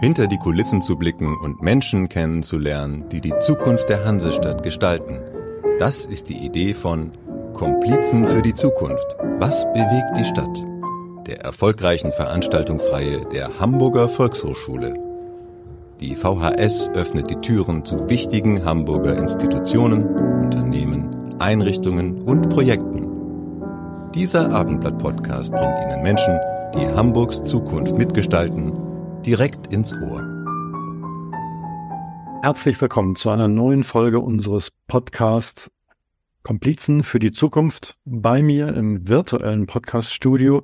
hinter die Kulissen zu blicken und Menschen kennenzulernen, die die Zukunft der Hansestadt gestalten. Das ist die Idee von Komplizen für die Zukunft. Was bewegt die Stadt? Der erfolgreichen Veranstaltungsreihe der Hamburger Volkshochschule. Die VHS öffnet die Türen zu wichtigen Hamburger Institutionen, Unternehmen, Einrichtungen und Projekten. Dieser Abendblatt-Podcast bringt Ihnen Menschen, die Hamburgs Zukunft mitgestalten direkt ins Ohr. Herzlich willkommen zu einer neuen Folge unseres Podcasts Komplizen für die Zukunft. Bei mir im virtuellen Podcast-Studio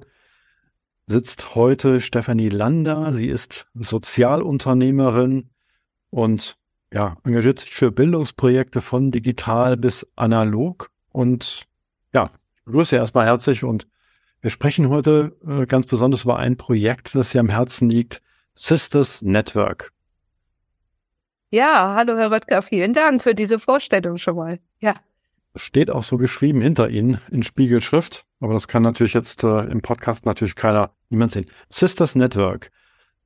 sitzt heute Stefanie Lander. Sie ist Sozialunternehmerin und ja, engagiert sich für Bildungsprojekte von digital bis analog. Und ja, ich begrüße erstmal herzlich und wir sprechen heute äh, ganz besonders über ein Projekt, das ihr am Herzen liegt, Sisters Network. Ja, hallo Herr Röttger, vielen Dank für diese Vorstellung schon mal. Ja. Steht auch so geschrieben hinter Ihnen in Spiegelschrift, aber das kann natürlich jetzt äh, im Podcast natürlich keiner, niemand sehen. Sisters Network.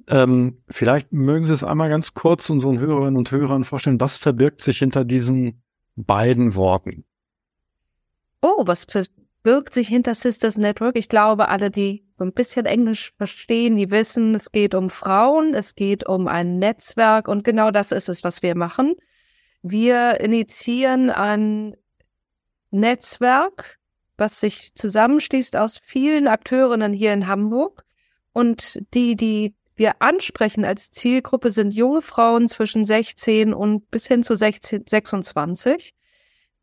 Ähm, vielleicht mögen Sie es einmal ganz kurz unseren Hörerinnen und Hörern vorstellen, was verbirgt sich hinter diesen beiden Worten? Oh, was birgt sich hinter Sisters Network? Ich glaube, alle, die so ein bisschen Englisch verstehen, die wissen, es geht um Frauen, es geht um ein Netzwerk und genau das ist es, was wir machen. Wir initiieren ein Netzwerk, was sich zusammenschließt aus vielen Akteurinnen hier in Hamburg. Und die, die wir ansprechen als Zielgruppe sind junge Frauen zwischen 16 und bis hin zu 16, 26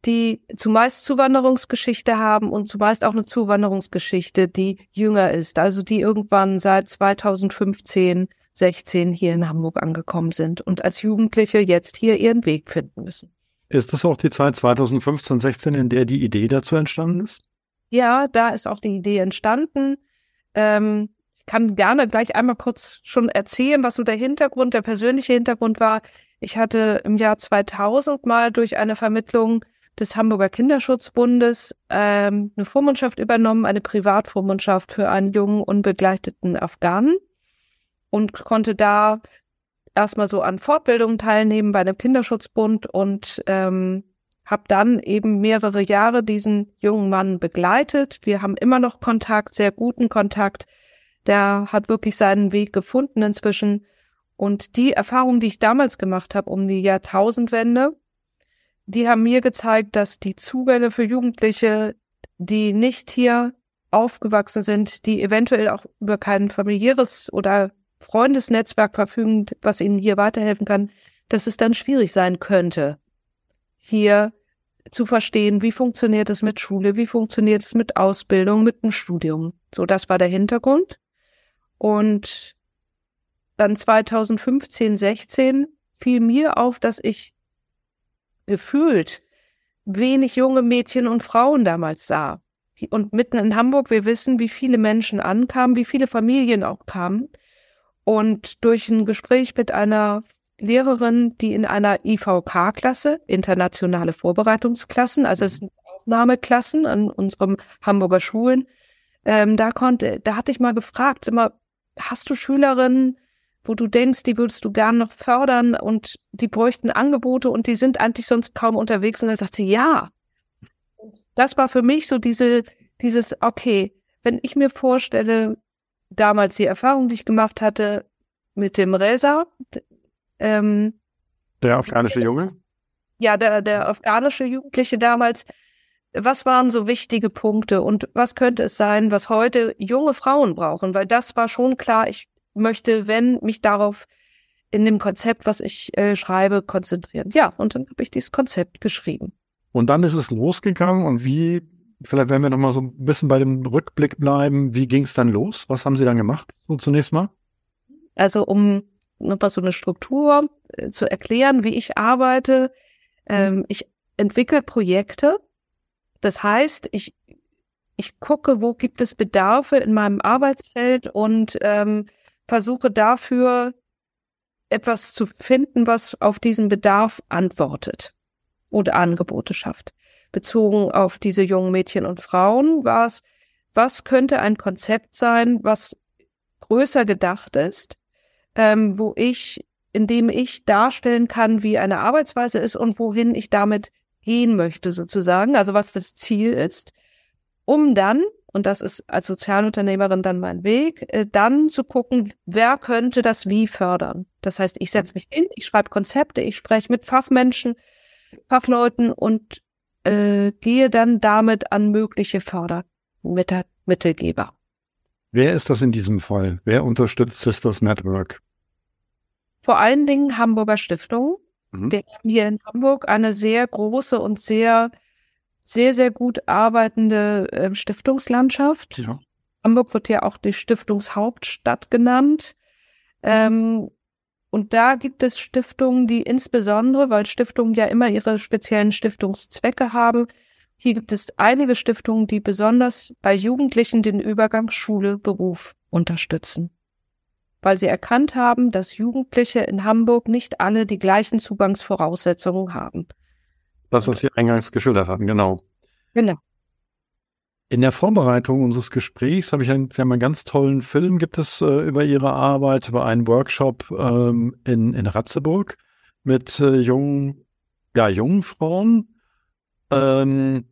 die zumeist Zuwanderungsgeschichte haben und zumeist auch eine Zuwanderungsgeschichte, die jünger ist, also die irgendwann seit 2015, 16 hier in Hamburg angekommen sind und als Jugendliche jetzt hier ihren Weg finden müssen. Ist das auch die Zeit 2015, 16, in der die Idee dazu entstanden ist? Ja, da ist auch die Idee entstanden. Ähm, ich kann gerne gleich einmal kurz schon erzählen, was so der Hintergrund, der persönliche Hintergrund war. Ich hatte im Jahr 2000 mal durch eine Vermittlung des Hamburger Kinderschutzbundes ähm, eine Vormundschaft übernommen, eine Privatvormundschaft für einen jungen, unbegleiteten Afghanen und konnte da erstmal so an Fortbildungen teilnehmen bei dem Kinderschutzbund und ähm, habe dann eben mehrere Jahre diesen jungen Mann begleitet. Wir haben immer noch Kontakt, sehr guten Kontakt. Der hat wirklich seinen Weg gefunden inzwischen. Und die Erfahrung, die ich damals gemacht habe um die Jahrtausendwende, die haben mir gezeigt, dass die Zugänge für Jugendliche, die nicht hier aufgewachsen sind, die eventuell auch über kein familiäres oder Freundesnetzwerk verfügen, was ihnen hier weiterhelfen kann, dass es dann schwierig sein könnte, hier zu verstehen, wie funktioniert es mit Schule, wie funktioniert es mit Ausbildung, mit dem Studium. So, das war der Hintergrund. Und dann 2015, 16 fiel mir auf, dass ich gefühlt wenig junge Mädchen und Frauen damals sah. Und mitten in Hamburg, wir wissen, wie viele Menschen ankamen, wie viele Familien auch kamen. Und durch ein Gespräch mit einer Lehrerin, die in einer IVK-Klasse, internationale Vorbereitungsklassen, also es sind Aufnahmeklassen an unserem Hamburger Schulen, ähm, da konnte, da hatte ich mal gefragt, immer, hast du Schülerinnen, wo du denkst, die würdest du gern noch fördern und die bräuchten Angebote und die sind eigentlich sonst kaum unterwegs. Und dann sagt sie, ja. Und das war für mich so diese, dieses, okay, wenn ich mir vorstelle, damals die Erfahrung, die ich gemacht hatte mit dem Reza, ähm, der afghanische Junge? Ja, der, der afghanische Jugendliche damals, was waren so wichtige Punkte und was könnte es sein, was heute junge Frauen brauchen? Weil das war schon klar, ich möchte, wenn, mich darauf in dem Konzept, was ich äh, schreibe, konzentrieren. Ja, und dann habe ich dieses Konzept geschrieben. Und dann ist es losgegangen und wie, vielleicht werden wir noch mal so ein bisschen bei dem Rückblick bleiben, wie ging es dann los? Was haben Sie dann gemacht, so zunächst mal? Also um nochmal so eine Struktur äh, zu erklären, wie ich arbeite, ähm, ich entwickle Projekte. Das heißt, ich, ich gucke, wo gibt es Bedarfe in meinem Arbeitsfeld und ähm, versuche dafür etwas zu finden, was auf diesen Bedarf antwortet oder Angebote schafft. Bezogen auf diese jungen Mädchen und Frauen war es, was könnte ein Konzept sein, was größer gedacht ist, ähm, wo ich, indem ich darstellen kann, wie eine Arbeitsweise ist und wohin ich damit gehen möchte, sozusagen, also was das Ziel ist, um dann, und das ist als Sozialunternehmerin dann mein Weg, äh, dann zu gucken, wer könnte das wie fördern. Das heißt, ich setze mich hin, ich schreibe Konzepte, ich spreche mit Fachmenschen, Fachleuten und äh, gehe dann damit an mögliche Fördermittelgeber. Wer ist das in diesem Fall? Wer unterstützt Sisters Network? Vor allen Dingen Hamburger Stiftungen. Mhm. Wir haben hier in Hamburg eine sehr große und sehr, sehr, sehr gut arbeitende äh, Stiftungslandschaft. Ja. Hamburg wird ja auch die Stiftungshauptstadt genannt. Ähm, und da gibt es Stiftungen, die insbesondere, weil Stiftungen ja immer ihre speziellen Stiftungszwecke haben, hier gibt es einige Stiftungen, die besonders bei Jugendlichen den Übergang Schule-Beruf unterstützen. Weil sie erkannt haben, dass Jugendliche in Hamburg nicht alle die gleichen Zugangsvoraussetzungen haben. Das, was Sie eingangs geschildert hatten, genau. Genau. In der Vorbereitung unseres Gesprächs habe ich einen, wir haben einen ganz tollen Film, gibt es äh, über Ihre Arbeit, über einen Workshop ähm, in, in Ratzeburg mit äh, jungen, ja, jungen Frauen, ähm,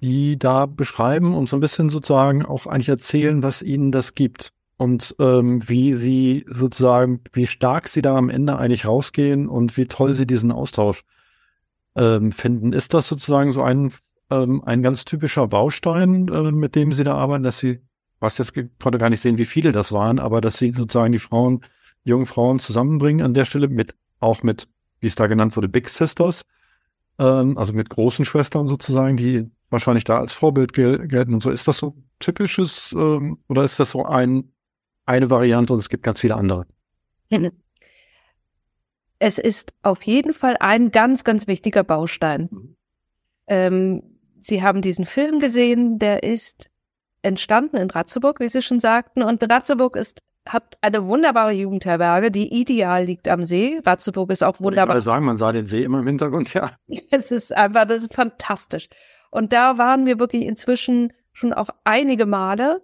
die da beschreiben und so ein bisschen sozusagen auch eigentlich erzählen, was ihnen das gibt und ähm, wie sie sozusagen, wie stark sie da am Ende eigentlich rausgehen und wie toll sie diesen Austausch ähm, finden. Ist das sozusagen so ein ähm, ein ganz typischer Baustein, äh, mit dem Sie da arbeiten, dass Sie, was jetzt konnte gar nicht sehen, wie viele das waren, aber dass Sie sozusagen die Frauen, jungen Frauen zusammenbringen an der Stelle mit, auch mit, wie es da genannt wurde, Big Sisters, ähm, also mit großen Schwestern sozusagen, die wahrscheinlich da als Vorbild gel gelten und so. Ist das so typisches ähm, oder ist das so ein, eine Variante und es gibt ganz viele andere? Es ist auf jeden Fall ein ganz, ganz wichtiger Baustein. Mhm. Ähm, Sie haben diesen Film gesehen, der ist entstanden in Ratzeburg, wie Sie schon sagten. Und Ratzeburg ist, hat eine wunderbare Jugendherberge, die ideal liegt am See. Ratzeburg ist auch wunderbar. Ich sagen, man sah den See immer im Hintergrund, ja. Es ist einfach, das ist fantastisch. Und da waren wir wirklich inzwischen schon auch einige Male.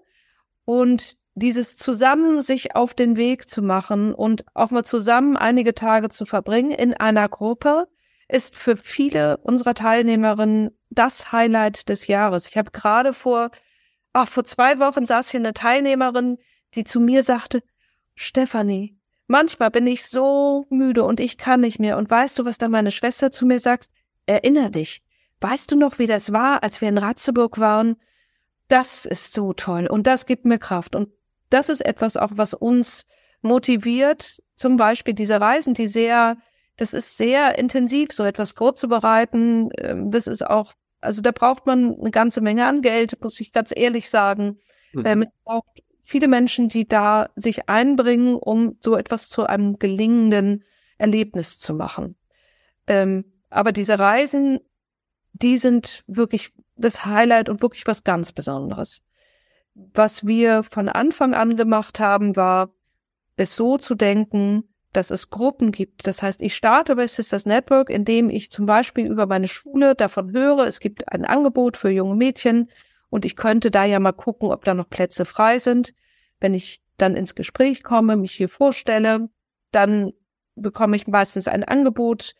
Und dieses zusammen sich auf den Weg zu machen und auch mal zusammen einige Tage zu verbringen in einer Gruppe, ist für viele unserer Teilnehmerinnen das Highlight des Jahres. Ich habe gerade vor, ach, vor zwei Wochen saß hier eine Teilnehmerin, die zu mir sagte, Stefanie, manchmal bin ich so müde und ich kann nicht mehr. Und weißt du, was dann meine Schwester zu mir sagt? Erinner dich. Weißt du noch, wie das war, als wir in Ratzeburg waren? Das ist so toll und das gibt mir Kraft. Und das ist etwas auch, was uns motiviert, zum Beispiel diese Reisen, die sehr das ist sehr intensiv, so etwas vorzubereiten. Ähm, das ist auch, also da braucht man eine ganze Menge an Geld, muss ich ganz ehrlich sagen. Mhm. Ähm, es braucht viele Menschen, die da sich einbringen, um so etwas zu einem gelingenden Erlebnis zu machen. Ähm, aber diese Reisen, die sind wirklich das Highlight und wirklich was ganz Besonderes. Was wir von Anfang an gemacht haben, war, es so zu denken, dass es Gruppen gibt. Das heißt, ich starte bei Sisters Network, indem ich zum Beispiel über meine Schule davon höre, es gibt ein Angebot für junge Mädchen und ich könnte da ja mal gucken, ob da noch Plätze frei sind. Wenn ich dann ins Gespräch komme, mich hier vorstelle, dann bekomme ich meistens ein Angebot,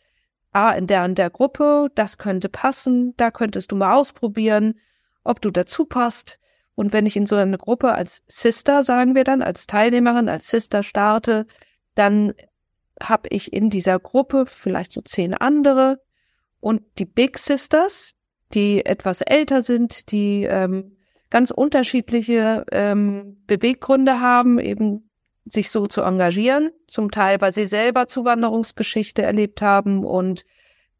ah, in der und der Gruppe, das könnte passen, da könntest du mal ausprobieren, ob du dazu passt. Und wenn ich in so eine Gruppe als Sister, sagen wir dann, als Teilnehmerin, als Sister starte, dann habe ich in dieser Gruppe vielleicht so zehn andere. Und die Big Sisters, die etwas älter sind, die ähm, ganz unterschiedliche ähm, Beweggründe haben, eben sich so zu engagieren, zum Teil, weil sie selber Zuwanderungsgeschichte erlebt haben und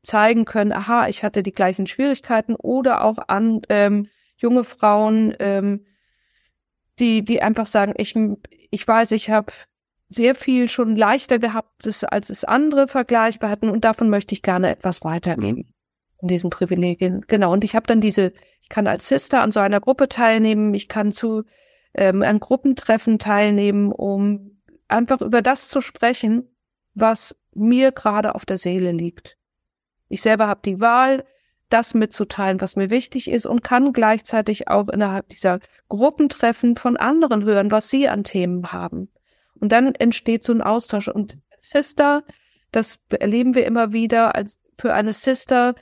zeigen können, aha, ich hatte die gleichen Schwierigkeiten oder auch an ähm, junge Frauen, ähm, die, die einfach sagen, ich, ich weiß, ich habe sehr viel schon leichter gehabt, als es andere vergleichbar hatten und davon möchte ich gerne etwas weiternehmen. Mhm. In diesen Privilegien. Genau. Und ich habe dann diese, ich kann als Sister an so einer Gruppe teilnehmen, ich kann zu ähm, an Gruppentreffen teilnehmen, um einfach über das zu sprechen, was mir gerade auf der Seele liegt. Ich selber habe die Wahl, das mitzuteilen, was mir wichtig ist und kann gleichzeitig auch innerhalb dieser Gruppentreffen von anderen hören, was sie an Themen haben. Und dann entsteht so ein Austausch. Und Sister, das erleben wir immer wieder, als für eine Sister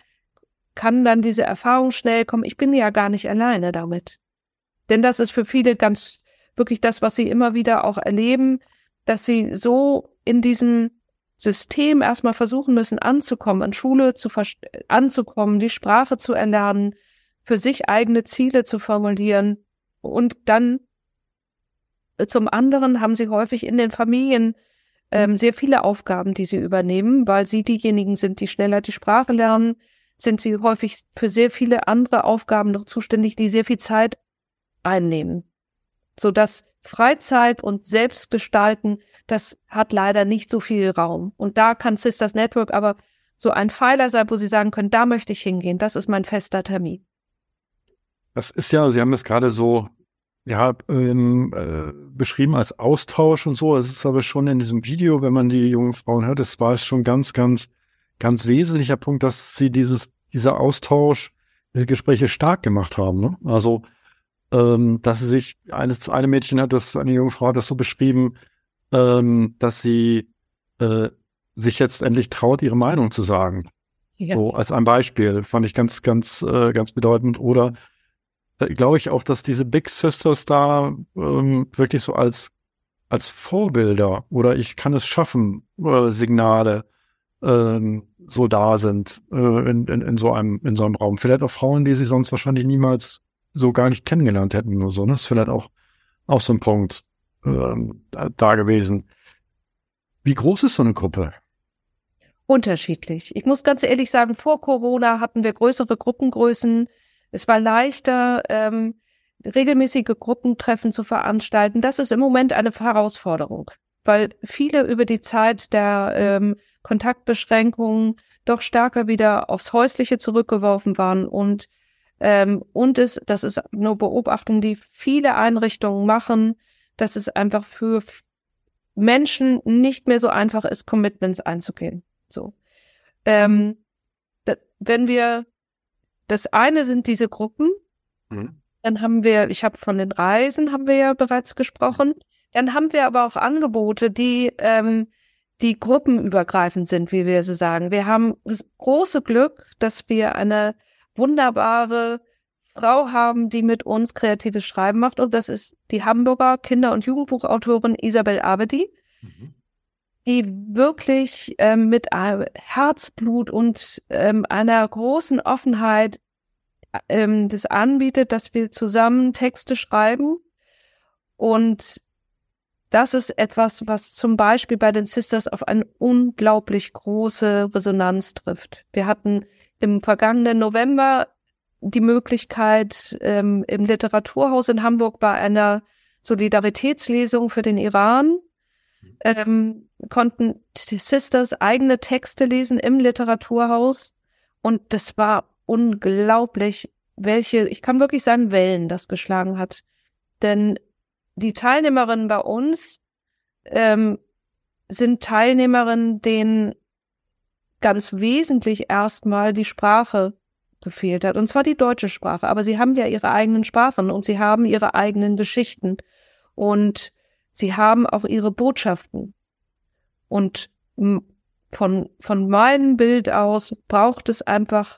kann dann diese Erfahrung schnell kommen. Ich bin ja gar nicht alleine damit. Denn das ist für viele ganz wirklich das, was sie immer wieder auch erleben, dass sie so in diesem System erstmal versuchen müssen anzukommen, an Schule zu anzukommen, die Sprache zu erlernen, für sich eigene Ziele zu formulieren und dann zum anderen haben sie häufig in den Familien ähm, sehr viele Aufgaben, die sie übernehmen, weil sie diejenigen sind, die schneller die Sprache lernen, sind sie häufig für sehr viele andere Aufgaben noch zuständig, die sehr viel Zeit einnehmen. Sodass Freizeit und Selbstgestalten, das hat leider nicht so viel Raum. Und da kann Sisters Network aber so ein Pfeiler sein, wo sie sagen können, da möchte ich hingehen, das ist mein fester Termin. Das ist ja, Sie haben es gerade so ja, ähm, äh, beschrieben als Austausch und so. Es ist aber schon in diesem Video, wenn man die jungen Frauen hört, es war schon ganz, ganz, ganz wesentlicher Punkt, dass sie dieses, dieser Austausch, diese Gespräche stark gemacht haben. Ne? Also, ähm, dass sie sich, eines, eine Mädchen hat das, eine junge Frau hat das so beschrieben, ähm, dass sie äh, sich jetzt endlich traut, ihre Meinung zu sagen. Ja. So als ein Beispiel fand ich ganz, ganz, äh, ganz bedeutend. Oder glaube ich auch, dass diese Big Sisters da ähm, wirklich so als, als Vorbilder oder ich kann es schaffen, äh, Signale ähm, so da sind äh, in, in, in, so einem, in so einem Raum. Vielleicht auch Frauen, die sie sonst wahrscheinlich niemals so gar nicht kennengelernt hätten oder so. Ne? Das ist vielleicht auch, auch so ein Punkt ähm, da, da gewesen. Wie groß ist so eine Gruppe? Unterschiedlich. Ich muss ganz ehrlich sagen, vor Corona hatten wir größere Gruppengrößen. Es war leichter, ähm, regelmäßige Gruppentreffen zu veranstalten. Das ist im Moment eine Herausforderung, weil viele über die Zeit der ähm, Kontaktbeschränkungen doch stärker wieder aufs Häusliche zurückgeworfen waren und ähm, und es, das ist nur Beobachtung, die viele Einrichtungen machen, dass es einfach für Menschen nicht mehr so einfach ist, Commitments einzugehen. So, ähm, da, wenn wir das eine sind diese Gruppen. Mhm. Dann haben wir, ich habe von den Reisen haben wir ja bereits gesprochen. Dann haben wir aber auch Angebote, die ähm, die gruppenübergreifend sind, wie wir so sagen. Wir haben das große Glück, dass wir eine wunderbare Frau haben, die mit uns kreatives Schreiben macht. Und das ist die Hamburger Kinder- und Jugendbuchautorin Isabel Abedi, mhm. die wirklich ähm, mit Herzblut und ähm, einer großen Offenheit ähm, das anbietet, dass wir zusammen Texte schreiben. Und das ist etwas, was zum Beispiel bei den Sisters auf eine unglaublich große Resonanz trifft. Wir hatten im vergangenen November die Möglichkeit, ähm, im Literaturhaus in Hamburg bei einer Solidaritätslesung für den Iran ähm, konnten die Sisters eigene Texte lesen im Literaturhaus und das war unglaublich, welche, ich kann wirklich sagen, Wellen das geschlagen hat. Denn die Teilnehmerinnen bei uns ähm, sind Teilnehmerinnen, denen ganz wesentlich erstmal die Sprache gefehlt hat. Und zwar die deutsche Sprache. Aber sie haben ja ihre eigenen Sprachen und sie haben ihre eigenen Geschichten. Und sie haben auch ihre Botschaften. Und von, von meinem Bild aus braucht es einfach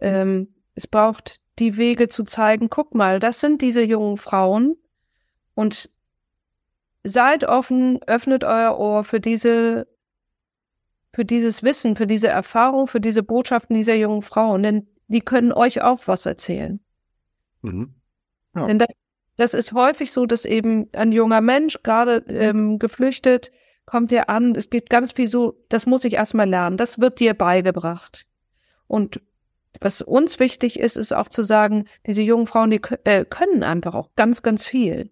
ähm, es braucht die Wege zu zeigen, guck mal, das sind diese jungen Frauen und seid offen, öffnet euer Ohr für diese, für dieses Wissen, für diese Erfahrung, für diese Botschaften dieser jungen Frauen, denn die können euch auch was erzählen. Mhm. Ja. Denn das, das, ist häufig so, dass eben ein junger Mensch, gerade ähm, geflüchtet, kommt dir an, es geht ganz viel so, das muss ich erstmal lernen, das wird dir beigebracht. Und was uns wichtig ist, ist auch zu sagen, diese jungen Frauen, die äh, können einfach auch ganz, ganz viel.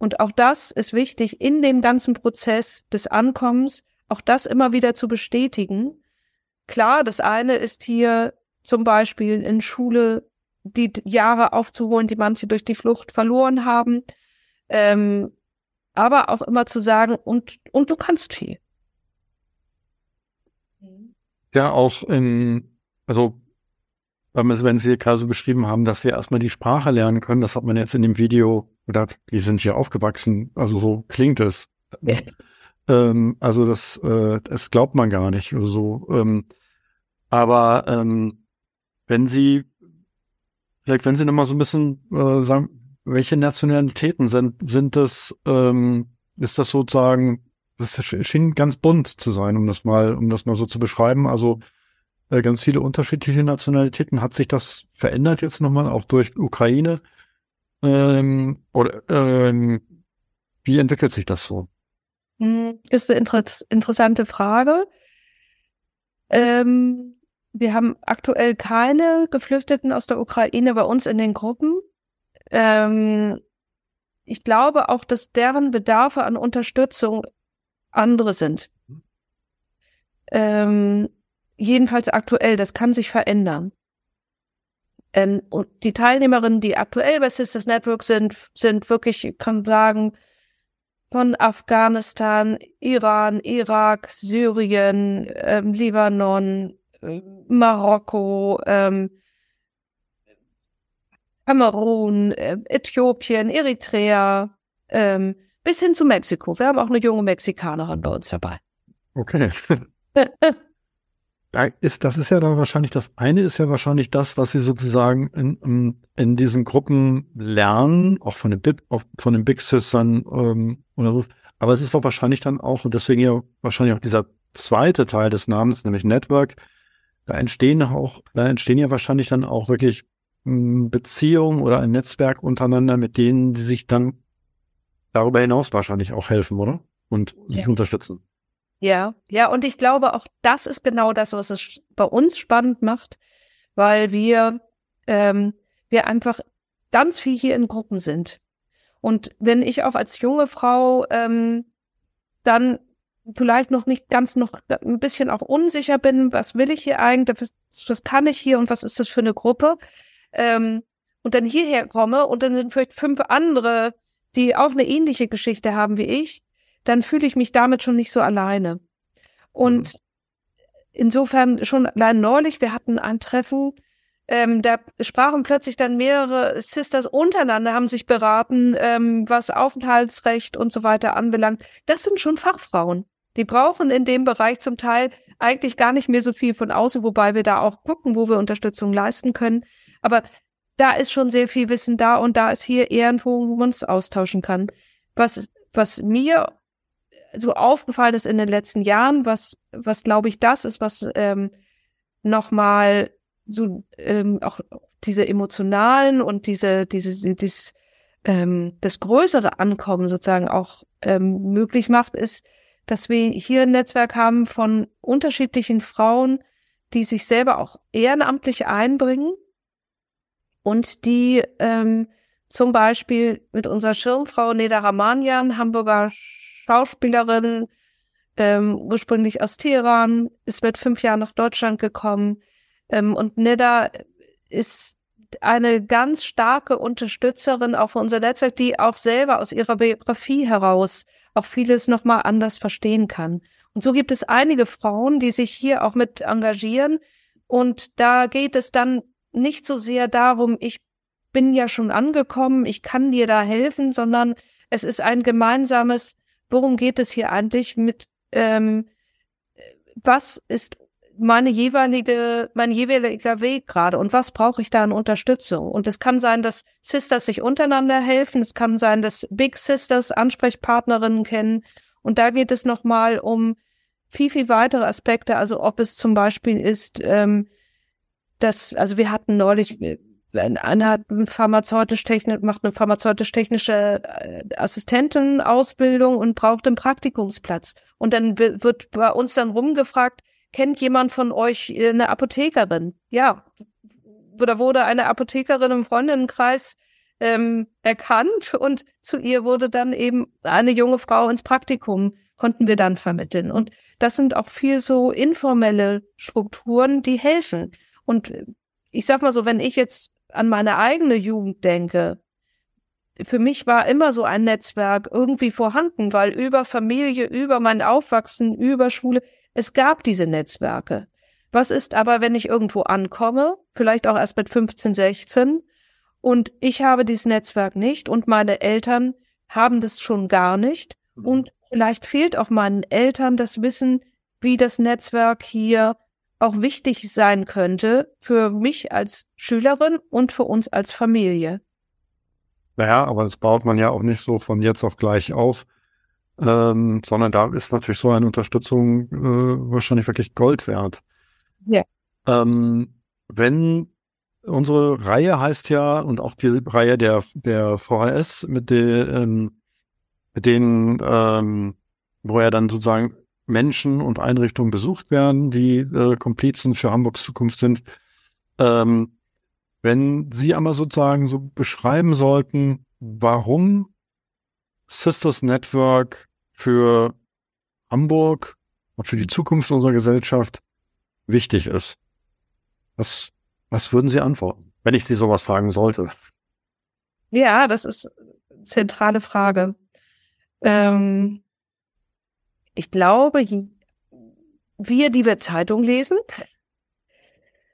Und auch das ist wichtig in dem ganzen Prozess des Ankommens, auch das immer wieder zu bestätigen. Klar, das eine ist hier zum Beispiel in Schule die Jahre aufzuholen, die manche durch die Flucht verloren haben. Ähm, aber auch immer zu sagen, und, und du kannst viel. Ja, auch in, also wenn Sie gerade so beschrieben haben, dass Sie erstmal die Sprache lernen können, das hat man jetzt in dem Video, oder die sind hier aufgewachsen, also so klingt es. ähm, also das, äh, das glaubt man gar nicht. So, ähm, aber ähm, wenn Sie, vielleicht wenn Sie noch mal so ein bisschen äh, sagen, welche Nationalitäten sind, sind das, ähm, ist das sozusagen, das schien ganz bunt zu sein, um das mal, um das mal so zu beschreiben. Also äh, ganz viele unterschiedliche Nationalitäten. Hat sich das verändert jetzt nochmal, auch durch Ukraine? Ähm, oder ähm, wie entwickelt sich das so? Hm, ist eine inter interessante Frage. Ähm, wir haben aktuell keine Geflüchteten aus der Ukraine bei uns in den Gruppen. Ähm, ich glaube auch, dass deren Bedarfe an Unterstützung andere sind. Ähm, jedenfalls aktuell, das kann sich verändern. Ähm, und die Teilnehmerinnen, die aktuell bei Sisters Network sind, sind wirklich, ich kann sagen, von Afghanistan, Iran, Irak, Syrien, ähm, Libanon, äh, Marokko, ähm, Kamerun, äh, Äthiopien, Eritrea, ähm, bis hin zu Mexiko. Wir haben auch eine junge Mexikanerin bei uns dabei. Okay. Ist, das ist ja dann wahrscheinlich, das eine ist ja wahrscheinlich das, was sie sozusagen in, in diesen Gruppen lernen, auch von den, Big, von den Big Sistern ähm, oder so. Aber es ist auch wahrscheinlich dann auch, und deswegen ja wahrscheinlich auch dieser zweite Teil des Namens, nämlich Network, da entstehen auch, da entstehen ja wahrscheinlich dann auch wirklich hm, Beziehungen oder ein Netzwerk untereinander, mit denen die sich dann darüber hinaus wahrscheinlich auch helfen, oder? Und sich ja. unterstützen. Ja, ja, und ich glaube, auch das ist genau das, was es bei uns spannend macht, weil wir, ähm, wir einfach ganz viel hier in Gruppen sind. Und wenn ich auch als junge Frau ähm, dann vielleicht noch nicht ganz noch ein bisschen auch unsicher bin, was will ich hier eigentlich, was, was kann ich hier und was ist das für eine Gruppe, ähm, und dann hierher komme und dann sind vielleicht fünf andere, die auch eine ähnliche Geschichte haben wie ich, dann fühle ich mich damit schon nicht so alleine. Und mhm. insofern schon allein neulich, wir hatten ein Treffen, ähm, da sprachen plötzlich dann mehrere Sisters untereinander, haben sich beraten, ähm, was Aufenthaltsrecht und so weiter anbelangt. Das sind schon Fachfrauen. Die brauchen in dem Bereich zum Teil eigentlich gar nicht mehr so viel von außen, wobei wir da auch gucken, wo wir Unterstützung leisten können. Aber da ist schon sehr viel Wissen da und da ist hier irgendwo, wo man es austauschen kann. Was, was mir so aufgefallen ist in den letzten Jahren, was, was glaube ich das ist, was ähm, nochmal so ähm, auch diese emotionalen und diese, diese, dieses, ähm, das größere Ankommen sozusagen auch ähm, möglich macht, ist, dass wir hier ein Netzwerk haben von unterschiedlichen Frauen, die sich selber auch ehrenamtlich einbringen und die ähm, zum Beispiel mit unserer Schirmfrau Neda Ramanian, Hamburger Schauspielerin, ähm, ursprünglich aus Teheran, ist mit fünf Jahren nach Deutschland gekommen. Ähm, und Neda ist eine ganz starke Unterstützerin auch für unser Netzwerk, die auch selber aus ihrer Biografie heraus auch vieles nochmal anders verstehen kann. Und so gibt es einige Frauen, die sich hier auch mit engagieren. Und da geht es dann nicht so sehr darum, ich bin ja schon angekommen, ich kann dir da helfen, sondern es ist ein gemeinsames worum geht es hier eigentlich mit, ähm, was ist meine jeweilige, mein jeweiliger Weg gerade und was brauche ich da an Unterstützung? Und es kann sein, dass Sisters sich untereinander helfen. Es kann sein, dass Big Sisters Ansprechpartnerinnen kennen. Und da geht es nochmal um viel, viel weitere Aspekte. Also ob es zum Beispiel ist, ähm, dass, also wir hatten neulich, einer hat pharmazeutisch technisch, macht eine pharmazeutisch-technische äh, Assistentenausbildung und braucht einen Praktikumsplatz. Und dann wird bei uns dann rumgefragt, kennt jemand von euch äh, eine Apothekerin? Ja. Oder wurde eine Apothekerin im Freundinnenkreis ähm, erkannt und zu ihr wurde dann eben eine junge Frau ins Praktikum, konnten wir dann vermitteln. Und das sind auch viel so informelle Strukturen, die helfen. Und ich sag mal so, wenn ich jetzt an meine eigene Jugend denke, für mich war immer so ein Netzwerk irgendwie vorhanden, weil über Familie, über mein Aufwachsen, über Schule, es gab diese Netzwerke. Was ist aber, wenn ich irgendwo ankomme, vielleicht auch erst mit 15, 16, und ich habe dieses Netzwerk nicht und meine Eltern haben das schon gar nicht mhm. und vielleicht fehlt auch meinen Eltern das Wissen, wie das Netzwerk hier auch wichtig sein könnte für mich als Schülerin und für uns als Familie. Naja, aber das baut man ja auch nicht so von jetzt auf gleich auf, ähm, sondern da ist natürlich so eine Unterstützung äh, wahrscheinlich wirklich Gold wert. Ja. Ähm, wenn unsere Reihe heißt ja, und auch diese Reihe der, der VHS, mit, der, ähm, mit denen, ähm, wo ja dann sozusagen Menschen und Einrichtungen besucht werden, die äh, Komplizen für Hamburgs Zukunft sind. Ähm, wenn Sie einmal sozusagen so beschreiben sollten, warum Sisters Network für Hamburg und für die Zukunft unserer Gesellschaft wichtig ist. Was, was würden Sie antworten, wenn ich Sie sowas fragen sollte? Ja, das ist eine zentrale Frage. Ähm, ich glaube, wir, die wir Zeitung lesen,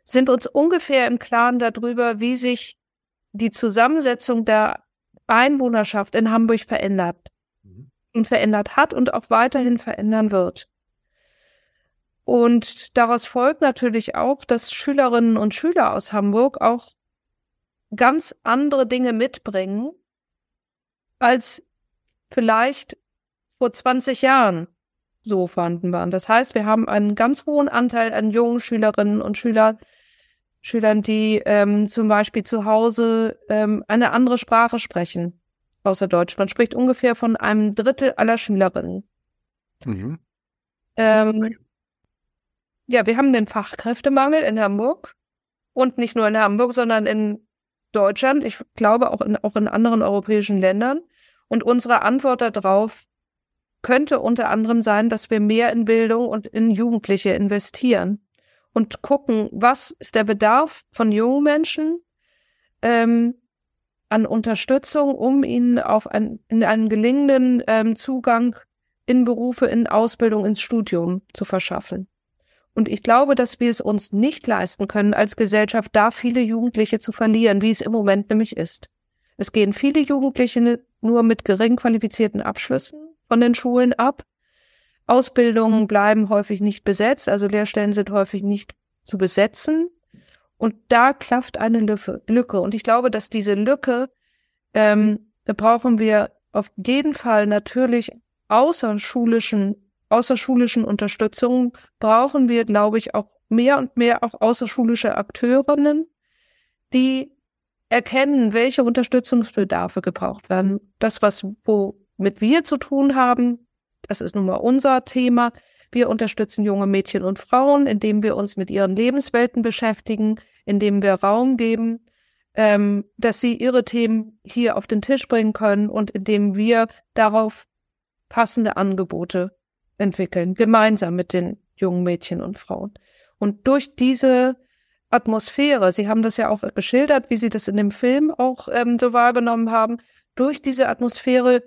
sind uns ungefähr im Klaren darüber, wie sich die Zusammensetzung der Einwohnerschaft in Hamburg verändert mhm. und verändert hat und auch weiterhin verändern wird. Und daraus folgt natürlich auch, dass Schülerinnen und Schüler aus Hamburg auch ganz andere Dinge mitbringen, als vielleicht vor 20 Jahren so vorhanden waren. Das heißt, wir haben einen ganz hohen Anteil an jungen Schülerinnen und Schülern, Schülern, die ähm, zum Beispiel zu Hause ähm, eine andere Sprache sprechen, außer Deutsch. Man spricht ungefähr von einem Drittel aller Schülerinnen. Mhm. Ähm, ja, wir haben den Fachkräftemangel in Hamburg und nicht nur in Hamburg, sondern in Deutschland. Ich glaube auch in, auch in anderen europäischen Ländern. Und unsere Antwort darauf könnte unter anderem sein, dass wir mehr in Bildung und in Jugendliche investieren und gucken, was ist der Bedarf von jungen Menschen ähm, an Unterstützung, um ihnen auf ein, in einen gelingenden ähm, Zugang in Berufe, in Ausbildung, ins Studium zu verschaffen. Und ich glaube, dass wir es uns nicht leisten können, als Gesellschaft da viele Jugendliche zu verlieren, wie es im Moment nämlich ist. Es gehen viele Jugendliche nur mit gering qualifizierten Abschlüssen von den Schulen ab. Ausbildungen bleiben häufig nicht besetzt, also Lehrstellen sind häufig nicht zu besetzen. Und da klafft eine Lücke. Und ich glaube, dass diese Lücke, ähm, da brauchen wir auf jeden Fall natürlich außerschulischen, außerschulischen Unterstützung, brauchen wir, glaube ich, auch mehr und mehr auch außerschulische Akteurinnen, die erkennen, welche Unterstützungsbedarfe gebraucht werden. Das, was, wo mit wir zu tun haben. Das ist nun mal unser Thema. Wir unterstützen junge Mädchen und Frauen, indem wir uns mit ihren Lebenswelten beschäftigen, indem wir Raum geben, ähm, dass sie ihre Themen hier auf den Tisch bringen können und indem wir darauf passende Angebote entwickeln, gemeinsam mit den jungen Mädchen und Frauen. Und durch diese Atmosphäre, Sie haben das ja auch geschildert, wie Sie das in dem Film auch ähm, so wahrgenommen haben, durch diese Atmosphäre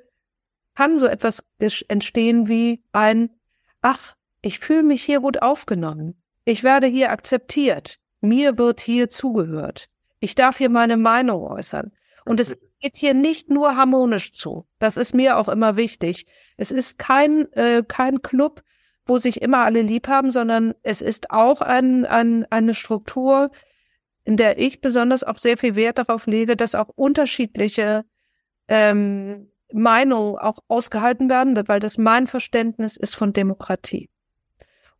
kann so etwas entstehen wie ein, ach, ich fühle mich hier gut aufgenommen. Ich werde hier akzeptiert. Mir wird hier zugehört. Ich darf hier meine Meinung äußern. Und es geht hier nicht nur harmonisch zu. Das ist mir auch immer wichtig. Es ist kein, äh, kein Club, wo sich immer alle lieb haben, sondern es ist auch ein, ein, eine Struktur, in der ich besonders auch sehr viel Wert darauf lege, dass auch unterschiedliche ähm, Meinungen auch ausgehalten werden, weil das mein Verständnis ist von Demokratie.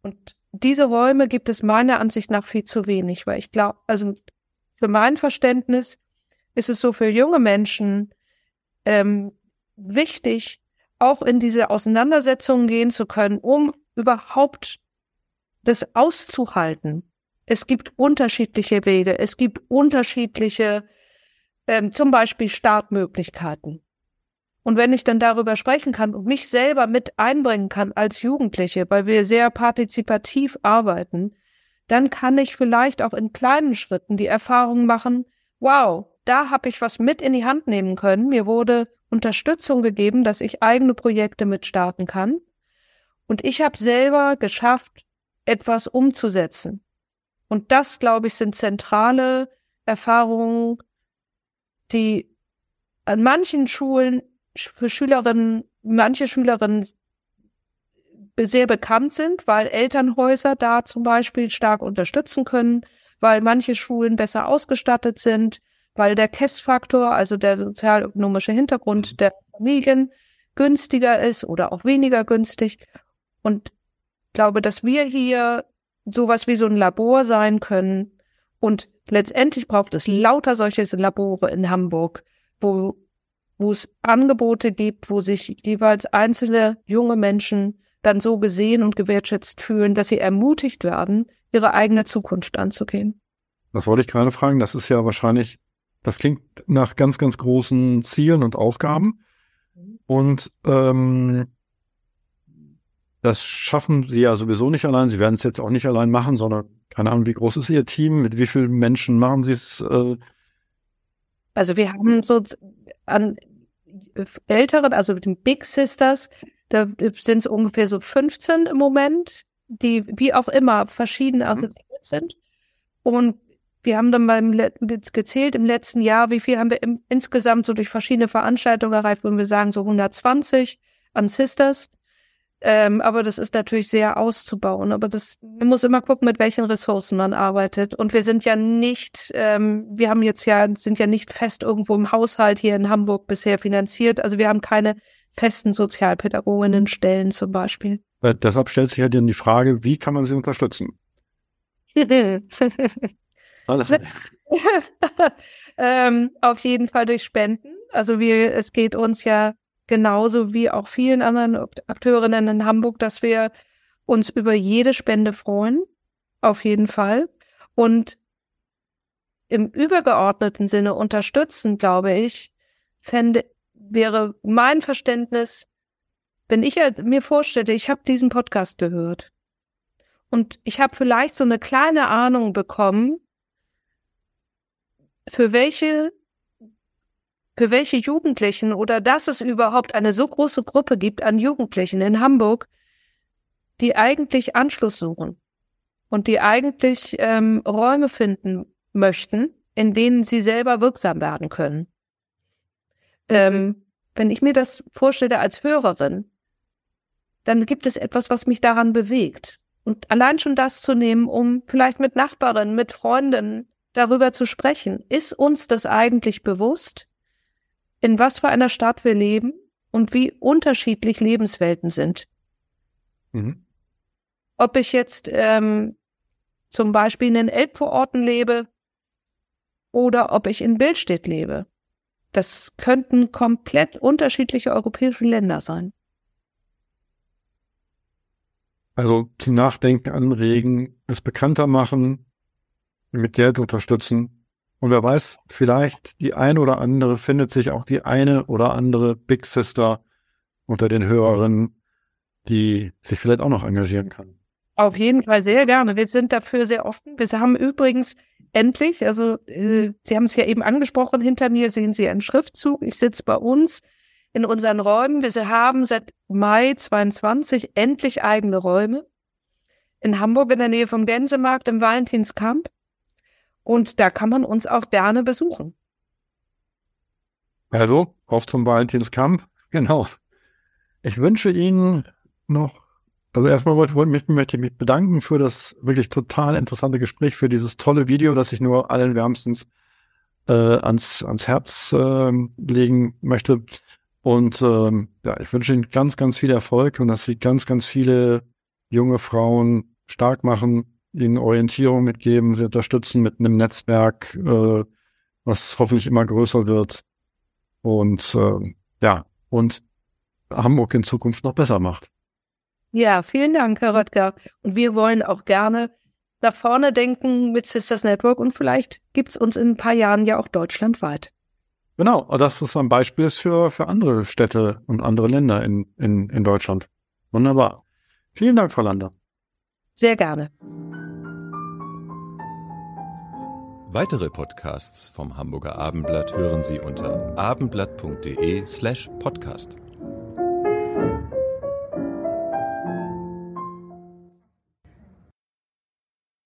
Und diese Räume gibt es meiner Ansicht nach viel zu wenig, weil ich glaube, also für mein Verständnis ist es so für junge Menschen ähm, wichtig, auch in diese Auseinandersetzungen gehen zu können, um überhaupt das auszuhalten. Es gibt unterschiedliche Wege, es gibt unterschiedliche, ähm, zum Beispiel Startmöglichkeiten. Und wenn ich dann darüber sprechen kann und mich selber mit einbringen kann als Jugendliche, weil wir sehr partizipativ arbeiten, dann kann ich vielleicht auch in kleinen Schritten die Erfahrung machen, wow, da habe ich was mit in die Hand nehmen können. Mir wurde Unterstützung gegeben, dass ich eigene Projekte mitstarten kann. Und ich habe selber geschafft, etwas umzusetzen. Und das, glaube ich, sind zentrale Erfahrungen, die an manchen Schulen für Schülerinnen, manche Schülerinnen sehr bekannt sind, weil Elternhäuser da zum Beispiel stark unterstützen können, weil manche Schulen besser ausgestattet sind, weil der Testfaktor, also der sozialökonomische Hintergrund mhm. der Familien günstiger ist oder auch weniger günstig. Und glaube, dass wir hier sowas wie so ein Labor sein können. Und letztendlich braucht es lauter solche Labore in Hamburg, wo, wo es Angebote gibt, wo sich jeweils einzelne junge Menschen dann so gesehen und gewertschätzt fühlen, dass sie ermutigt werden, ihre eigene Zukunft anzugehen. Das wollte ich gerade fragen. Das ist ja wahrscheinlich, das klingt nach ganz, ganz großen Zielen und Aufgaben. Und ähm, das schaffen sie ja sowieso nicht allein. Sie werden es jetzt auch nicht allein machen, sondern keine Ahnung, wie groß ist Ihr Team? Mit wie vielen Menschen machen Sie es? Äh? Also wir haben so an älteren, also mit den Big Sisters, da sind es ungefähr so 15 im Moment, die wie auch immer verschieden mhm. assoziiert sind. Und wir haben dann beim gezählt im letzten Jahr, wie viel haben wir im, insgesamt so durch verschiedene Veranstaltungen erreicht, würden wir sagen so 120 an Sisters. Ähm, aber das ist natürlich sehr auszubauen. Aber das, man muss immer gucken, mit welchen Ressourcen man arbeitet. Und wir sind ja nicht, ähm, wir haben jetzt ja, sind ja nicht fest irgendwo im Haushalt hier in Hamburg bisher finanziert. Also wir haben keine festen Sozialpädagoginnenstellen zum Beispiel. Weil deshalb stellt sich ja dann die Frage, wie kann man sie unterstützen? ähm, auf jeden Fall durch Spenden. Also wir, es geht uns ja genauso wie auch vielen anderen Akteurinnen in Hamburg, dass wir uns über jede Spende freuen. Auf jeden Fall. Und im übergeordneten Sinne unterstützen, glaube ich, fände, wäre mein Verständnis, wenn ich mir vorstelle, ich habe diesen Podcast gehört und ich habe vielleicht so eine kleine Ahnung bekommen, für welche für welche Jugendlichen oder dass es überhaupt eine so große Gruppe gibt an Jugendlichen in Hamburg, die eigentlich Anschluss suchen und die eigentlich ähm, Räume finden möchten, in denen sie selber wirksam werden können. Ähm, wenn ich mir das vorstelle als Hörerin, dann gibt es etwas, was mich daran bewegt. Und allein schon das zu nehmen, um vielleicht mit Nachbarinnen, mit Freunden darüber zu sprechen, ist uns das eigentlich bewusst? In was für einer Stadt wir leben und wie unterschiedlich Lebenswelten sind. Mhm. Ob ich jetzt ähm, zum Beispiel in den Elbvororten lebe oder ob ich in Bildstedt lebe. Das könnten komplett unterschiedliche europäische Länder sein. Also zum Nachdenken anregen, es bekannter machen, mit Geld unterstützen und wer weiß, vielleicht die eine oder andere findet sich auch die eine oder andere Big Sister unter den Hörerinnen, die sich vielleicht auch noch engagieren kann. Auf jeden Fall sehr gerne. Wir sind dafür sehr offen. Wir haben übrigens endlich, also äh, Sie haben es ja eben angesprochen, hinter mir sehen Sie einen Schriftzug. Ich sitze bei uns in unseren Räumen. Wir haben seit Mai 22 endlich eigene Räume. In Hamburg in der Nähe vom Gänsemarkt im Valentinskamp. Und da kann man uns auch gerne besuchen. Also, auf zum Valentinskampf. Genau. Ich wünsche Ihnen noch, also erstmal möchte ich mich bedanken für das wirklich total interessante Gespräch, für dieses tolle Video, das ich nur allen wärmstens äh, ans, ans Herz äh, legen möchte. Und ähm, ja, ich wünsche Ihnen ganz, ganz viel Erfolg und dass Sie ganz, ganz viele junge Frauen stark machen, ihnen Orientierung mitgeben, sie unterstützen mit einem Netzwerk, äh, was hoffentlich immer größer wird und äh, ja, und Hamburg in Zukunft noch besser macht. Ja, vielen Dank, Herr Röttger. Und wir wollen auch gerne nach vorne denken mit Sisters Network und vielleicht gibt's uns in ein paar Jahren ja auch deutschlandweit. Genau, dass das ein Beispiel ist für, für andere Städte und andere Länder in, in, in Deutschland. Wunderbar. Vielen Dank, Frau Lander. Sehr gerne. Weitere Podcasts vom Hamburger Abendblatt hören Sie unter abendblatt.de slash podcast.